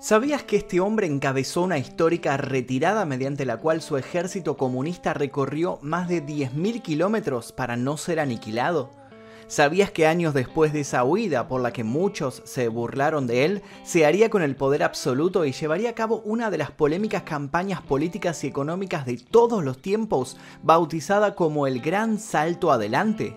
¿Sabías que este hombre encabezó una histórica retirada mediante la cual su ejército comunista recorrió más de 10.000 kilómetros para no ser aniquilado? ¿Sabías que años después de esa huida por la que muchos se burlaron de él, se haría con el poder absoluto y llevaría a cabo una de las polémicas campañas políticas y económicas de todos los tiempos, bautizada como el Gran Salto Adelante?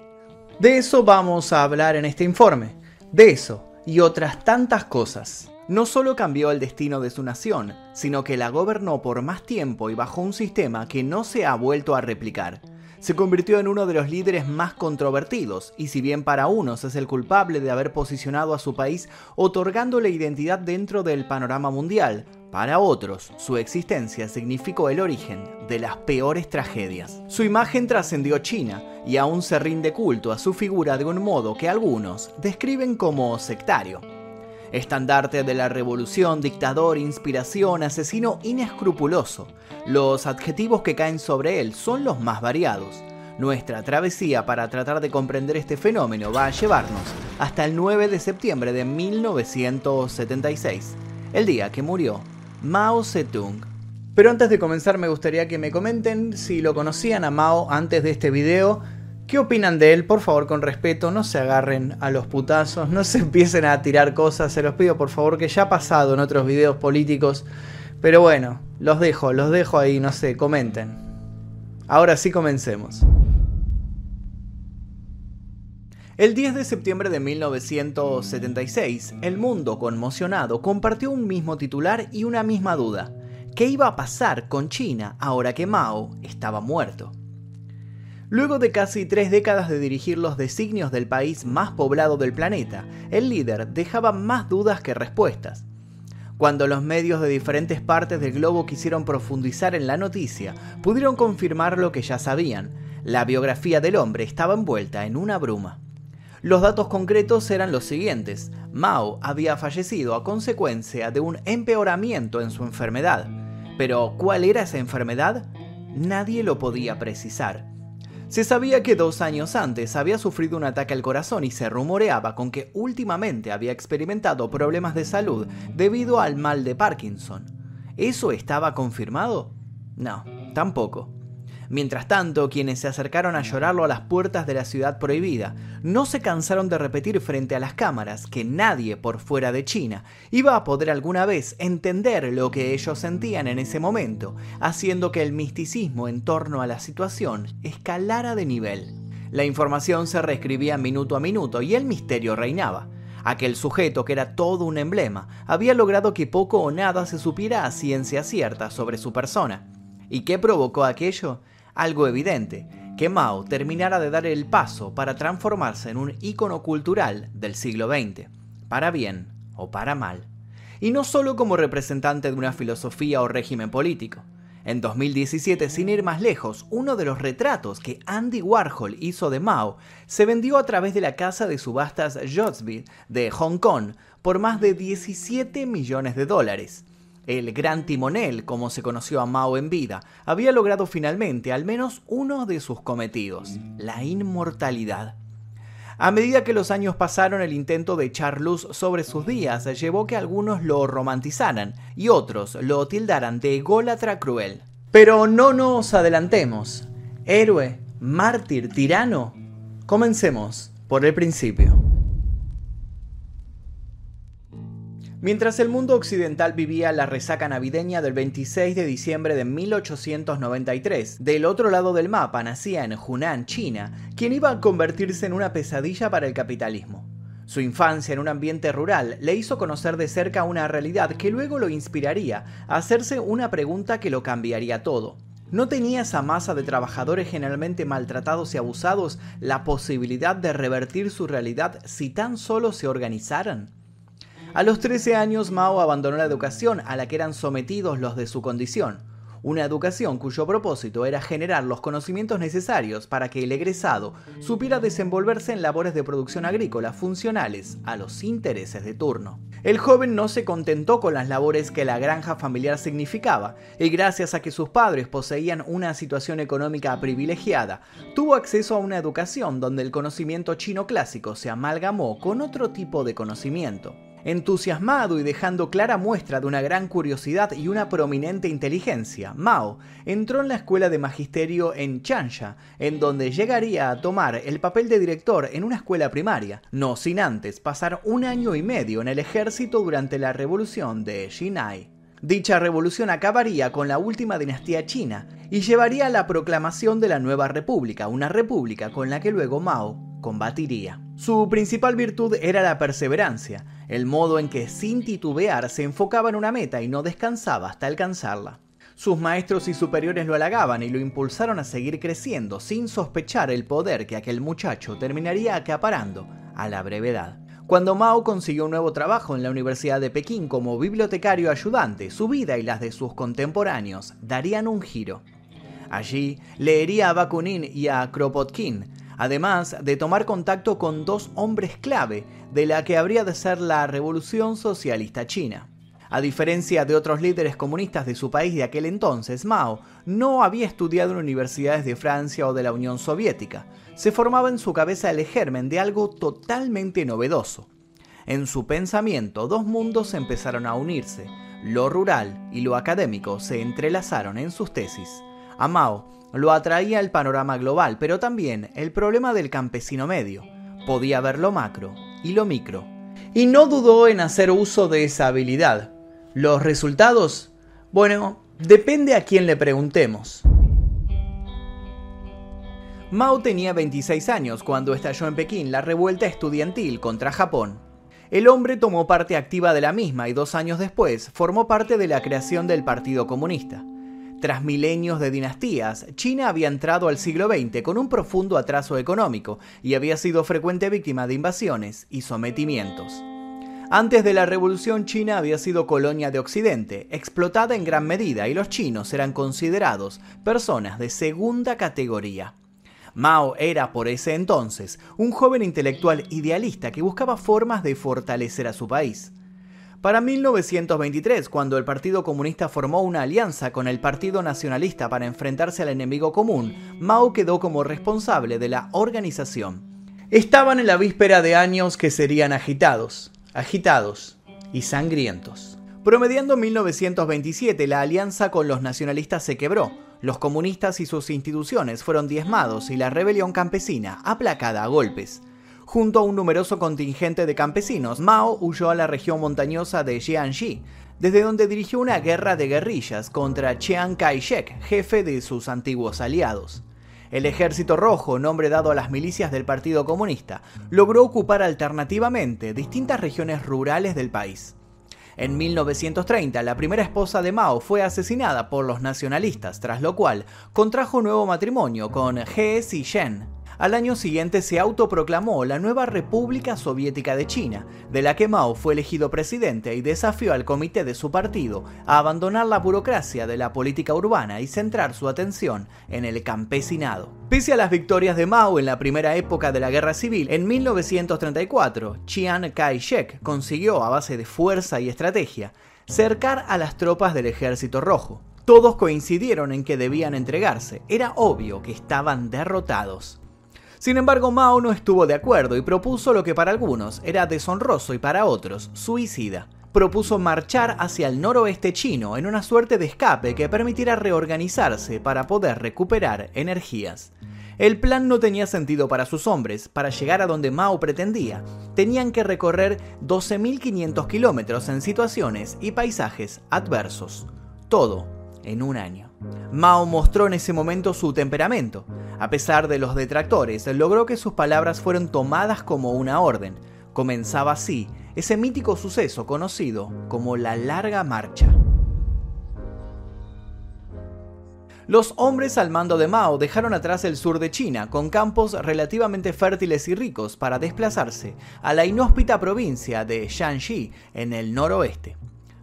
De eso vamos a hablar en este informe. De eso y otras tantas cosas no solo cambió el destino de su nación, sino que la gobernó por más tiempo y bajo un sistema que no se ha vuelto a replicar. Se convirtió en uno de los líderes más controvertidos, y si bien para unos es el culpable de haber posicionado a su país otorgándole identidad dentro del panorama mundial, para otros, su existencia significó el origen de las peores tragedias. Su imagen trascendió China y aún se rinde culto a su figura de un modo que algunos describen como sectario estandarte de la revolución, dictador, inspiración, asesino inescrupuloso. Los adjetivos que caen sobre él son los más variados. Nuestra travesía para tratar de comprender este fenómeno va a llevarnos hasta el 9 de septiembre de 1976, el día que murió Mao Zedong. Pero antes de comenzar me gustaría que me comenten si lo conocían a Mao antes de este video ¿Qué opinan de él? Por favor, con respeto, no se agarren a los putazos, no se empiecen a tirar cosas, se los pido por favor, que ya ha pasado en otros videos políticos. Pero bueno, los dejo, los dejo ahí, no sé, comenten. Ahora sí comencemos. El 10 de septiembre de 1976, el mundo conmocionado compartió un mismo titular y una misma duda. ¿Qué iba a pasar con China ahora que Mao estaba muerto? Luego de casi tres décadas de dirigir los designios del país más poblado del planeta, el líder dejaba más dudas que respuestas. Cuando los medios de diferentes partes del globo quisieron profundizar en la noticia, pudieron confirmar lo que ya sabían. La biografía del hombre estaba envuelta en una bruma. Los datos concretos eran los siguientes. Mao había fallecido a consecuencia de un empeoramiento en su enfermedad. Pero, ¿cuál era esa enfermedad? Nadie lo podía precisar. Se sabía que dos años antes había sufrido un ataque al corazón y se rumoreaba con que últimamente había experimentado problemas de salud debido al mal de Parkinson. ¿Eso estaba confirmado? No, tampoco. Mientras tanto, quienes se acercaron a llorarlo a las puertas de la ciudad prohibida no se cansaron de repetir frente a las cámaras que nadie por fuera de China iba a poder alguna vez entender lo que ellos sentían en ese momento, haciendo que el misticismo en torno a la situación escalara de nivel. La información se reescribía minuto a minuto y el misterio reinaba. Aquel sujeto, que era todo un emblema, había logrado que poco o nada se supiera a ciencia cierta sobre su persona. ¿Y qué provocó aquello? Algo evidente, que Mao terminara de dar el paso para transformarse en un ícono cultural del siglo XX, para bien o para mal, y no solo como representante de una filosofía o régimen político. En 2017, sin ir más lejos, uno de los retratos que Andy Warhol hizo de Mao se vendió a través de la casa de subastas Sotheby's de Hong Kong por más de 17 millones de dólares. El gran timonel, como se conoció a Mao en vida, había logrado finalmente al menos uno de sus cometidos, la inmortalidad. A medida que los años pasaron, el intento de echar luz sobre sus días llevó que algunos lo romantizaran y otros lo tildaran de ególatra cruel. Pero no nos adelantemos. Héroe, mártir, tirano. Comencemos por el principio. Mientras el mundo occidental vivía la resaca navideña del 26 de diciembre de 1893, del otro lado del mapa nacía en Hunan, China, quien iba a convertirse en una pesadilla para el capitalismo. Su infancia en un ambiente rural le hizo conocer de cerca una realidad que luego lo inspiraría a hacerse una pregunta que lo cambiaría todo. ¿No tenía esa masa de trabajadores generalmente maltratados y abusados la posibilidad de revertir su realidad si tan solo se organizaran? A los 13 años Mao abandonó la educación a la que eran sometidos los de su condición, una educación cuyo propósito era generar los conocimientos necesarios para que el egresado supiera desenvolverse en labores de producción agrícola funcionales a los intereses de turno. El joven no se contentó con las labores que la granja familiar significaba, y gracias a que sus padres poseían una situación económica privilegiada, tuvo acceso a una educación donde el conocimiento chino clásico se amalgamó con otro tipo de conocimiento Entusiasmado y dejando clara muestra de una gran curiosidad y una prominente inteligencia, Mao entró en la escuela de magisterio en Changsha, en donde llegaría a tomar el papel de director en una escuela primaria, no sin antes pasar un año y medio en el ejército durante la revolución de Xinai. Dicha revolución acabaría con la última dinastía china y llevaría a la proclamación de la nueva república, una república con la que luego Mao combatiría. Su principal virtud era la perseverancia, el modo en que sin titubear se enfocaba en una meta y no descansaba hasta alcanzarla. Sus maestros y superiores lo halagaban y lo impulsaron a seguir creciendo sin sospechar el poder que aquel muchacho terminaría acaparando a la brevedad. Cuando Mao consiguió un nuevo trabajo en la Universidad de Pekín como bibliotecario ayudante, su vida y las de sus contemporáneos darían un giro. Allí leería a Bakunin y a Kropotkin, además de tomar contacto con dos hombres clave de la que habría de ser la Revolución Socialista China. A diferencia de otros líderes comunistas de su país de aquel entonces, Mao no había estudiado en universidades de Francia o de la Unión Soviética. Se formaba en su cabeza el germen de algo totalmente novedoso. En su pensamiento, dos mundos empezaron a unirse. Lo rural y lo académico se entrelazaron en sus tesis. A Mao lo atraía el panorama global, pero también el problema del campesino medio. Podía ver lo macro y lo micro. Y no dudó en hacer uso de esa habilidad. Los resultados, bueno, depende a quién le preguntemos. Mao tenía 26 años cuando estalló en Pekín la revuelta estudiantil contra Japón. El hombre tomó parte activa de la misma y dos años después formó parte de la creación del Partido Comunista. Tras milenios de dinastías, China había entrado al siglo XX con un profundo atraso económico y había sido frecuente víctima de invasiones y sometimientos. Antes de la revolución China había sido colonia de Occidente, explotada en gran medida y los chinos eran considerados personas de segunda categoría. Mao era por ese entonces un joven intelectual idealista que buscaba formas de fortalecer a su país. Para 1923, cuando el Partido Comunista formó una alianza con el Partido Nacionalista para enfrentarse al enemigo común, Mao quedó como responsable de la organización. Estaban en la víspera de años que serían agitados, agitados y sangrientos. Promediando 1927, la alianza con los nacionalistas se quebró, los comunistas y sus instituciones fueron diezmados y la rebelión campesina aplacada a golpes. Junto a un numeroso contingente de campesinos, Mao huyó a la región montañosa de Jiangxi, desde donde dirigió una guerra de guerrillas contra Chiang Kai-shek, jefe de sus antiguos aliados. El Ejército Rojo, nombre dado a las milicias del Partido Comunista, logró ocupar alternativamente distintas regiones rurales del país. En 1930, la primera esposa de Mao fue asesinada por los nacionalistas, tras lo cual contrajo nuevo matrimonio con He Zishen, al año siguiente se autoproclamó la nueva República Soviética de China, de la que Mao fue elegido presidente y desafió al comité de su partido a abandonar la burocracia de la política urbana y centrar su atención en el campesinado. Pese a las victorias de Mao en la primera época de la guerra civil, en 1934, Chiang Kai-shek consiguió, a base de fuerza y estrategia, cercar a las tropas del Ejército Rojo. Todos coincidieron en que debían entregarse, era obvio que estaban derrotados. Sin embargo, Mao no estuvo de acuerdo y propuso lo que para algunos era deshonroso y para otros suicida. Propuso marchar hacia el noroeste chino en una suerte de escape que permitiera reorganizarse para poder recuperar energías. El plan no tenía sentido para sus hombres. Para llegar a donde Mao pretendía, tenían que recorrer 12.500 kilómetros en situaciones y paisajes adversos. Todo en un año. Mao mostró en ese momento su temperamento. A pesar de los detractores, logró que sus palabras fueran tomadas como una orden. Comenzaba así ese mítico suceso conocido como la Larga Marcha. Los hombres al mando de Mao dejaron atrás el sur de China, con campos relativamente fértiles y ricos, para desplazarse a la inhóspita provincia de Shanxi, en el noroeste.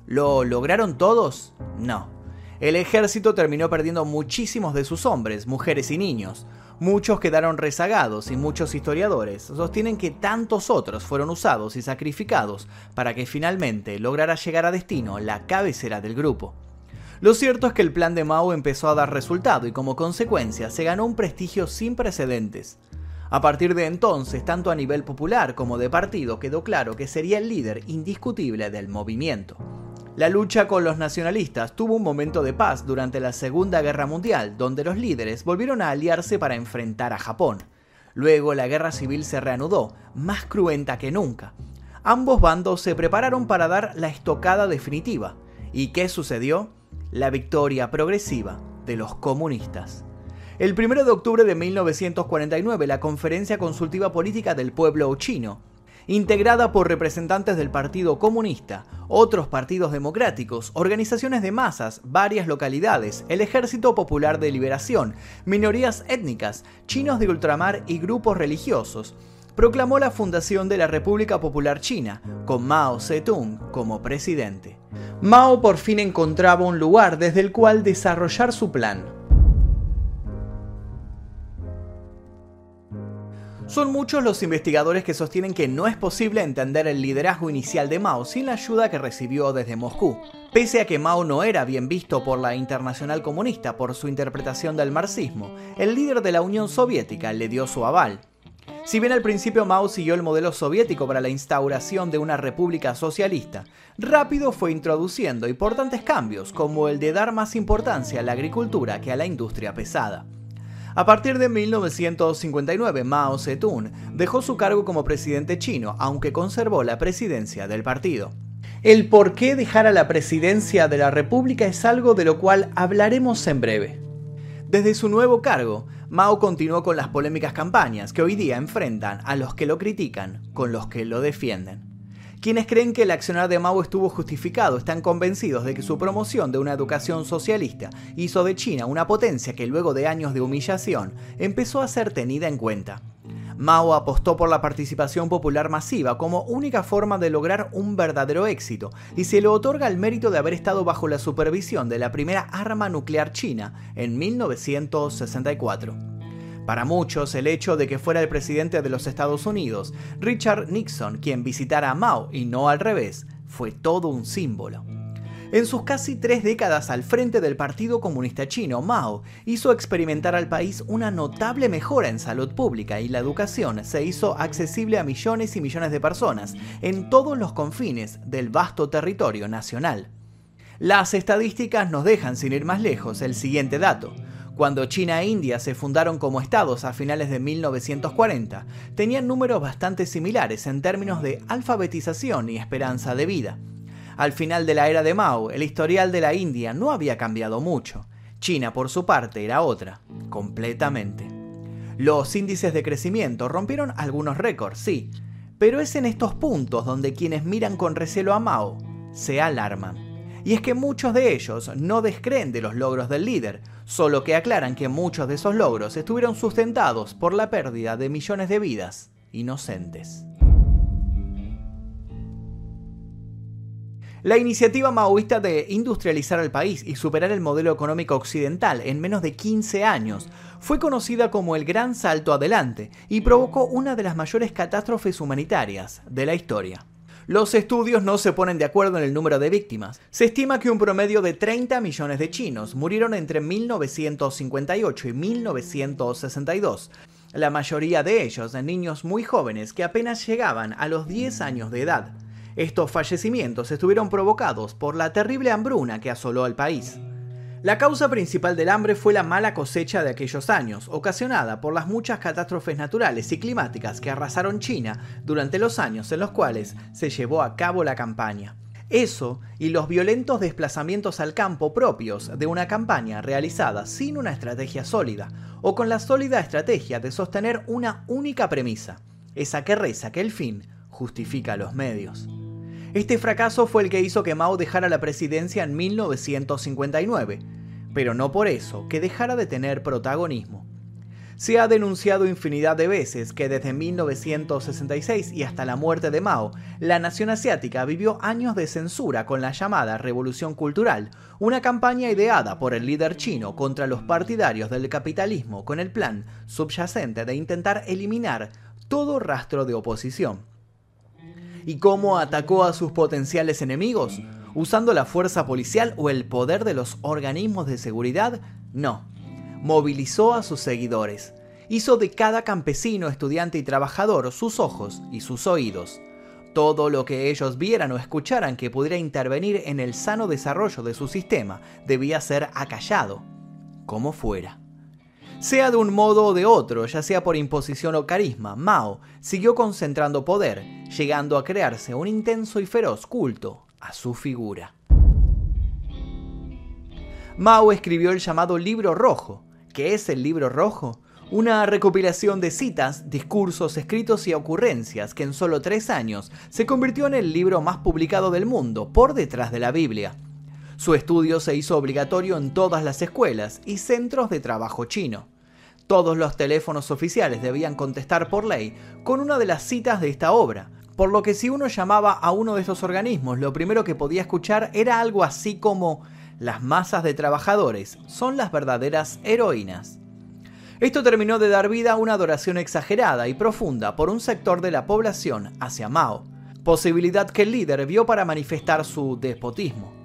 ¿Lo lograron todos? No. El ejército terminó perdiendo muchísimos de sus hombres, mujeres y niños. Muchos quedaron rezagados y muchos historiadores sostienen que tantos otros fueron usados y sacrificados para que finalmente lograra llegar a destino la cabecera del grupo. Lo cierto es que el plan de Mao empezó a dar resultado y como consecuencia se ganó un prestigio sin precedentes. A partir de entonces, tanto a nivel popular como de partido, quedó claro que sería el líder indiscutible del movimiento. La lucha con los nacionalistas tuvo un momento de paz durante la Segunda Guerra Mundial, donde los líderes volvieron a aliarse para enfrentar a Japón. Luego la guerra civil se reanudó, más cruenta que nunca. Ambos bandos se prepararon para dar la estocada definitiva. ¿Y qué sucedió? La victoria progresiva de los comunistas. El 1 de octubre de 1949, la Conferencia Consultiva Política del Pueblo Chino, integrada por representantes del Partido Comunista, otros partidos democráticos, organizaciones de masas, varias localidades, el Ejército Popular de Liberación, minorías étnicas, chinos de ultramar y grupos religiosos, proclamó la fundación de la República Popular China, con Mao Zedong como presidente. Mao por fin encontraba un lugar desde el cual desarrollar su plan. Son muchos los investigadores que sostienen que no es posible entender el liderazgo inicial de Mao sin la ayuda que recibió desde Moscú. Pese a que Mao no era bien visto por la Internacional Comunista por su interpretación del marxismo, el líder de la Unión Soviética le dio su aval. Si bien al principio Mao siguió el modelo soviético para la instauración de una república socialista, rápido fue introduciendo importantes cambios como el de dar más importancia a la agricultura que a la industria pesada. A partir de 1959, Mao Zedong dejó su cargo como presidente chino, aunque conservó la presidencia del partido. El por qué dejar a la presidencia de la República es algo de lo cual hablaremos en breve. Desde su nuevo cargo, Mao continuó con las polémicas campañas que hoy día enfrentan a los que lo critican con los que lo defienden. Quienes creen que el accionar de Mao estuvo justificado están convencidos de que su promoción de una educación socialista hizo de China una potencia que luego de años de humillación empezó a ser tenida en cuenta. Mao apostó por la participación popular masiva como única forma de lograr un verdadero éxito y se le otorga el mérito de haber estado bajo la supervisión de la primera arma nuclear china en 1964. Para muchos, el hecho de que fuera el presidente de los Estados Unidos, Richard Nixon, quien visitara a Mao y no al revés, fue todo un símbolo. En sus casi tres décadas al frente del Partido Comunista Chino, Mao hizo experimentar al país una notable mejora en salud pública y la educación se hizo accesible a millones y millones de personas en todos los confines del vasto territorio nacional. Las estadísticas nos dejan sin ir más lejos el siguiente dato. Cuando China e India se fundaron como estados a finales de 1940, tenían números bastante similares en términos de alfabetización y esperanza de vida. Al final de la era de Mao, el historial de la India no había cambiado mucho. China, por su parte, era otra, completamente. Los índices de crecimiento rompieron algunos récords, sí, pero es en estos puntos donde quienes miran con recelo a Mao se alarman. Y es que muchos de ellos no descreen de los logros del líder, solo que aclaran que muchos de esos logros estuvieron sustentados por la pérdida de millones de vidas inocentes. La iniciativa maoísta de industrializar el país y superar el modelo económico occidental en menos de 15 años fue conocida como el Gran Salto Adelante y provocó una de las mayores catástrofes humanitarias de la historia. Los estudios no se ponen de acuerdo en el número de víctimas. Se estima que un promedio de 30 millones de chinos murieron entre 1958 y 1962. La mayoría de ellos niños muy jóvenes que apenas llegaban a los 10 años de edad. Estos fallecimientos estuvieron provocados por la terrible hambruna que asoló al país. La causa principal del hambre fue la mala cosecha de aquellos años, ocasionada por las muchas catástrofes naturales y climáticas que arrasaron China durante los años en los cuales se llevó a cabo la campaña. Eso y los violentos desplazamientos al campo propios de una campaña realizada sin una estrategia sólida o con la sólida estrategia de sostener una única premisa, esa que reza que el fin justifica los medios. Este fracaso fue el que hizo que Mao dejara la presidencia en 1959, pero no por eso que dejara de tener protagonismo. Se ha denunciado infinidad de veces que desde 1966 y hasta la muerte de Mao, la nación asiática vivió años de censura con la llamada Revolución Cultural, una campaña ideada por el líder chino contra los partidarios del capitalismo con el plan subyacente de intentar eliminar todo rastro de oposición. ¿Y cómo atacó a sus potenciales enemigos? ¿Usando la fuerza policial o el poder de los organismos de seguridad? No. Movilizó a sus seguidores. hizo de cada campesino, estudiante y trabajador sus ojos y sus oídos. Todo lo que ellos vieran o escucharan que pudiera intervenir en el sano desarrollo de su sistema debía ser acallado, como fuera. Sea de un modo o de otro, ya sea por imposición o carisma, Mao siguió concentrando poder, llegando a crearse un intenso y feroz culto a su figura. Mao escribió el llamado Libro Rojo. ¿Qué es el Libro Rojo? Una recopilación de citas, discursos, escritos y ocurrencias que en solo tres años se convirtió en el libro más publicado del mundo, por detrás de la Biblia. Su estudio se hizo obligatorio en todas las escuelas y centros de trabajo chino. Todos los teléfonos oficiales debían contestar por ley con una de las citas de esta obra, por lo que si uno llamaba a uno de esos organismos, lo primero que podía escuchar era algo así como las masas de trabajadores son las verdaderas heroínas. Esto terminó de dar vida a una adoración exagerada y profunda por un sector de la población hacia Mao, posibilidad que el líder vio para manifestar su despotismo.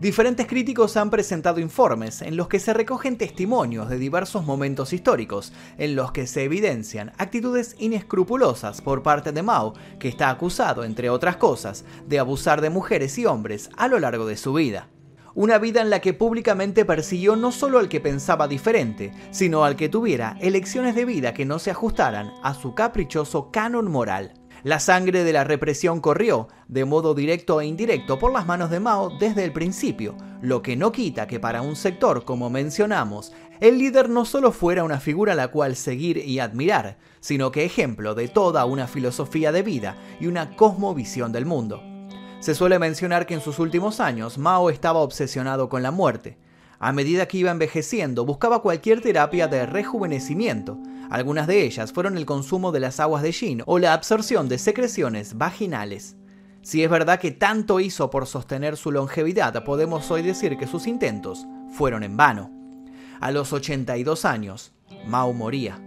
Diferentes críticos han presentado informes en los que se recogen testimonios de diversos momentos históricos, en los que se evidencian actitudes inescrupulosas por parte de Mao, que está acusado, entre otras cosas, de abusar de mujeres y hombres a lo largo de su vida una vida en la que públicamente persiguió no solo al que pensaba diferente, sino al que tuviera elecciones de vida que no se ajustaran a su caprichoso canon moral. La sangre de la represión corrió, de modo directo e indirecto, por las manos de Mao desde el principio, lo que no quita que para un sector, como mencionamos, el líder no solo fuera una figura a la cual seguir y admirar, sino que ejemplo de toda una filosofía de vida y una cosmovisión del mundo. Se suele mencionar que en sus últimos años Mao estaba obsesionado con la muerte. A medida que iba envejeciendo, buscaba cualquier terapia de rejuvenecimiento. Algunas de ellas fueron el consumo de las aguas de Yin o la absorción de secreciones vaginales. Si es verdad que tanto hizo por sostener su longevidad, podemos hoy decir que sus intentos fueron en vano. A los 82 años, Mao moría,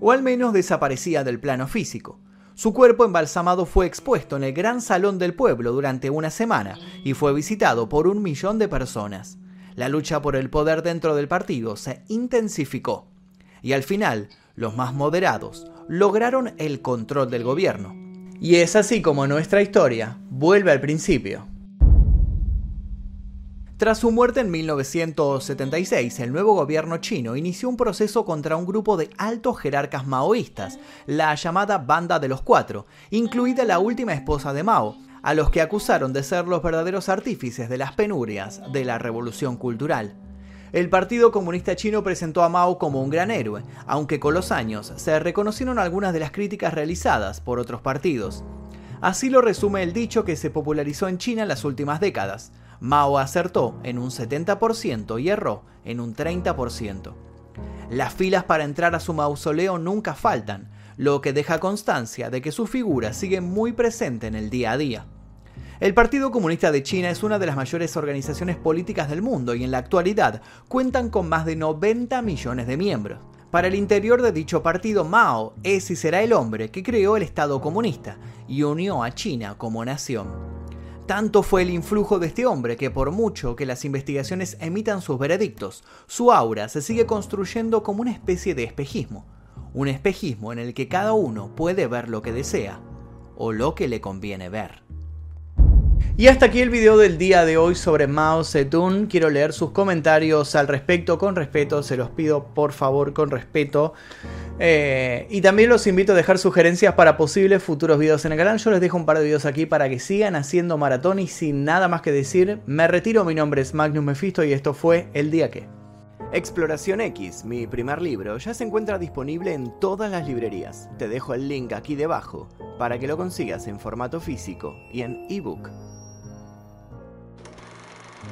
o al menos desaparecía del plano físico. Su cuerpo embalsamado fue expuesto en el gran salón del pueblo durante una semana y fue visitado por un millón de personas. La lucha por el poder dentro del partido se intensificó y al final los más moderados lograron el control del gobierno. Y es así como nuestra historia vuelve al principio. Tras su muerte en 1976, el nuevo gobierno chino inició un proceso contra un grupo de altos jerarcas maoístas, la llamada Banda de los Cuatro, incluida la última esposa de Mao, a los que acusaron de ser los verdaderos artífices de las penurias de la revolución cultural. El Partido Comunista Chino presentó a Mao como un gran héroe, aunque con los años se reconocieron algunas de las críticas realizadas por otros partidos. Así lo resume el dicho que se popularizó en China en las últimas décadas. Mao acertó en un 70% y erró en un 30%. Las filas para entrar a su mausoleo nunca faltan, lo que deja constancia de que su figura sigue muy presente en el día a día. El Partido Comunista de China es una de las mayores organizaciones políticas del mundo y en la actualidad cuentan con más de 90 millones de miembros. Para el interior de dicho partido, Mao es y será el hombre que creó el Estado comunista y unió a China como nación. Tanto fue el influjo de este hombre que por mucho que las investigaciones emitan sus veredictos, su aura se sigue construyendo como una especie de espejismo. Un espejismo en el que cada uno puede ver lo que desea o lo que le conviene ver. Y hasta aquí el video del día de hoy sobre Mao Zedong. Quiero leer sus comentarios al respecto con respeto, se los pido por favor con respeto. Eh, y también los invito a dejar sugerencias para posibles futuros videos en el canal. Yo les dejo un par de videos aquí para que sigan haciendo maratón y sin nada más que decir, me retiro. Mi nombre es Magnus Mephisto y esto fue El Día Que. Exploración X, mi primer libro, ya se encuentra disponible en todas las librerías. Te dejo el link aquí debajo para que lo consigas en formato físico y en ebook.